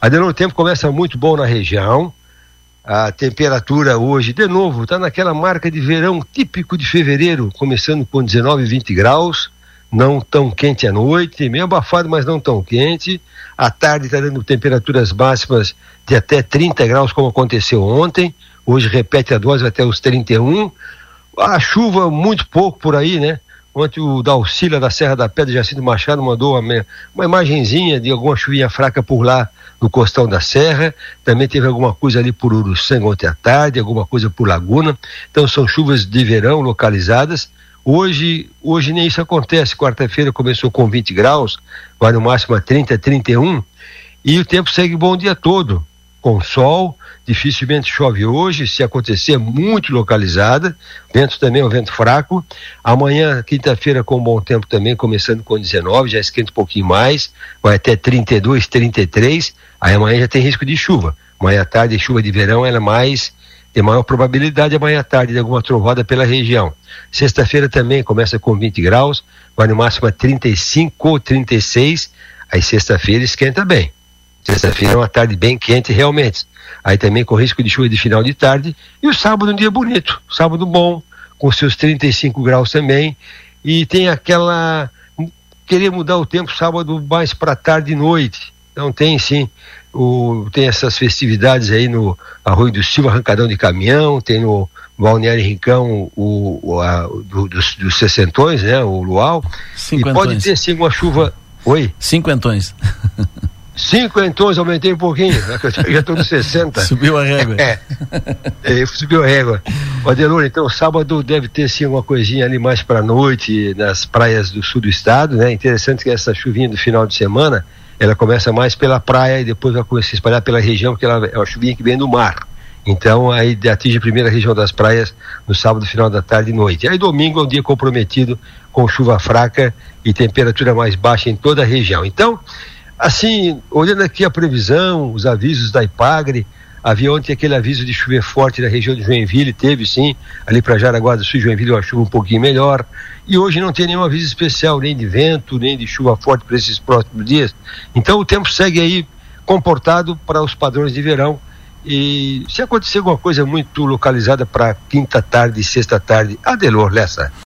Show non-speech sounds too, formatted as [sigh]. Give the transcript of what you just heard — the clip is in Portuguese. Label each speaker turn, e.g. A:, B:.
A: Adelor, o tempo começa muito bom na região. A temperatura hoje, de novo, está naquela marca de verão típico de fevereiro, começando com 19, 20 graus. Não tão quente à noite, meio abafado, mas não tão quente. À tarde está dando temperaturas máximas de até 30 graus, como aconteceu ontem. Hoje repete a dose até os 31. A chuva muito pouco por aí, né? Ontem o Dalcila da Serra da Pedra, Jacinto Machado, mandou uma, uma imagenzinha de alguma chuvinha fraca por lá no costão da Serra. Também teve alguma coisa ali por Uruçanga ontem à tarde, alguma coisa por Laguna. Então são chuvas de verão localizadas. Hoje, hoje nem isso acontece. Quarta-feira começou com 20 graus, vai no máximo a 30, 31. E o tempo segue bom o dia todo, com sol, dificilmente chove hoje, se acontecer é muito localizada, vento também é um vento fraco. Amanhã, quinta-feira, com bom tempo também, começando com 19, já esquenta um pouquinho mais, vai até 32, 33, aí amanhã já tem risco de chuva. Amanhã à tarde, chuva de verão, ela é mais, tem maior probabilidade amanhã à tarde de alguma trovada pela região. Sexta-feira também começa com 20 graus, vai no máximo a 35 ou 36, aí sexta-feira esquenta bem. Sexta-feira é uma tarde bem quente, realmente. Aí também com risco de chuva de final de tarde. E o sábado um dia bonito, sábado bom, com seus 35 graus também. E tem aquela. Querer mudar o tempo sábado mais para tarde e noite. Então tem sim, o, tem essas festividades aí no Arroio do Silva, arrancadão de caminhão, tem no Balneário Rincão o, o a, do, dos, dos sessentões, né? O luau. E pode ter sim uma chuva. Oi?
B: Cinquentões. [laughs]
A: Cinquentões, aumentei um pouquinho, né, já estou nos 60.
B: Subiu a régua.
A: É, é, subiu a régua. Adelor, então sábado deve ter sim uma coisinha ali mais para noite nas praias do sul do estado, né? Interessante que essa chuvinha do final de semana, ela começa mais pela praia e depois vai começar a espalhar pela região, porque ela é uma chuvinha que vem do mar. Então aí atinge a primeira região das praias no sábado, final da tarde e noite. Aí domingo é um dia comprometido com chuva fraca e temperatura mais baixa em toda a região. Então, Assim, olhando aqui a previsão, os avisos da Ipagre, havia ontem aquele aviso de chover forte na região de Joinville, teve sim, ali para Jaraguá do Sul, Joinville, uma chuva um pouquinho melhor. E hoje não tem nenhum aviso especial, nem de vento, nem de chuva forte para esses próximos dias. Então o tempo segue aí comportado para os padrões de verão. E se acontecer alguma coisa muito localizada para quinta tarde sexta tarde, Adelor Lessa.